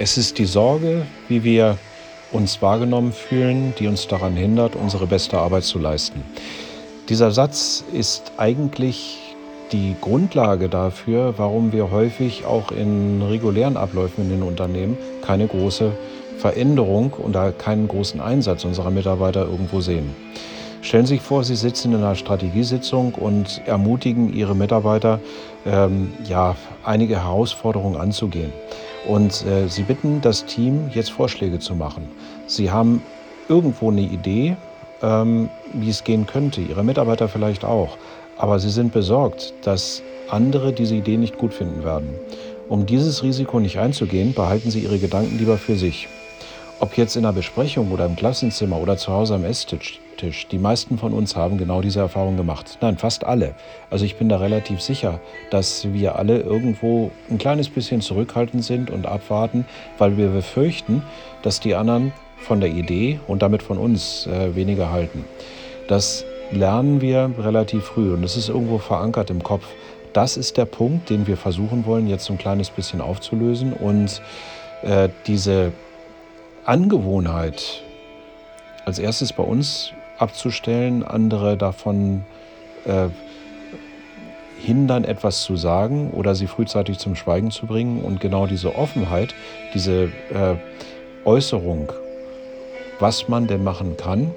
Es ist die Sorge, wie wir uns wahrgenommen fühlen, die uns daran hindert, unsere beste Arbeit zu leisten. Dieser Satz ist eigentlich die Grundlage dafür, warum wir häufig auch in regulären Abläufen in den Unternehmen keine große Veränderung und keinen großen Einsatz unserer Mitarbeiter irgendwo sehen. Stellen Sie sich vor, Sie sitzen in einer Strategiesitzung und ermutigen Ihre Mitarbeiter, ähm, ja, einige Herausforderungen anzugehen. Und äh, Sie bitten das Team, jetzt Vorschläge zu machen. Sie haben irgendwo eine Idee, ähm, wie es gehen könnte, Ihre Mitarbeiter vielleicht auch. Aber Sie sind besorgt, dass andere diese Idee nicht gut finden werden. Um dieses Risiko nicht einzugehen, behalten Sie Ihre Gedanken lieber für sich. Ob jetzt in einer Besprechung oder im Klassenzimmer oder zu Hause am Esstisch, die meisten von uns haben genau diese Erfahrung gemacht. Nein, fast alle. Also ich bin da relativ sicher, dass wir alle irgendwo ein kleines bisschen zurückhaltend sind und abwarten, weil wir befürchten, dass die anderen von der Idee und damit von uns äh, weniger halten. Das lernen wir relativ früh und es ist irgendwo verankert im Kopf. Das ist der Punkt, den wir versuchen wollen, jetzt ein kleines bisschen aufzulösen und äh, diese Angewohnheit als erstes bei uns abzustellen, andere davon äh, hindern, etwas zu sagen oder sie frühzeitig zum Schweigen zu bringen. Und genau diese Offenheit, diese äh, Äußerung, was man denn machen kann,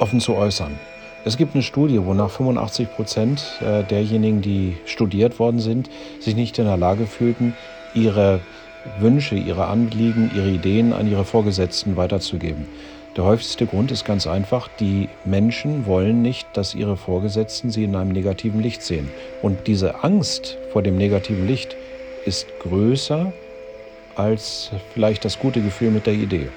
offen zu äußern. Es gibt eine Studie, wonach 85 Prozent äh, derjenigen, die studiert worden sind, sich nicht in der Lage fühlten, ihre Wünsche, ihre Anliegen, ihre Ideen an ihre Vorgesetzten weiterzugeben. Der häufigste Grund ist ganz einfach, die Menschen wollen nicht, dass ihre Vorgesetzten sie in einem negativen Licht sehen. Und diese Angst vor dem negativen Licht ist größer als vielleicht das gute Gefühl mit der Idee.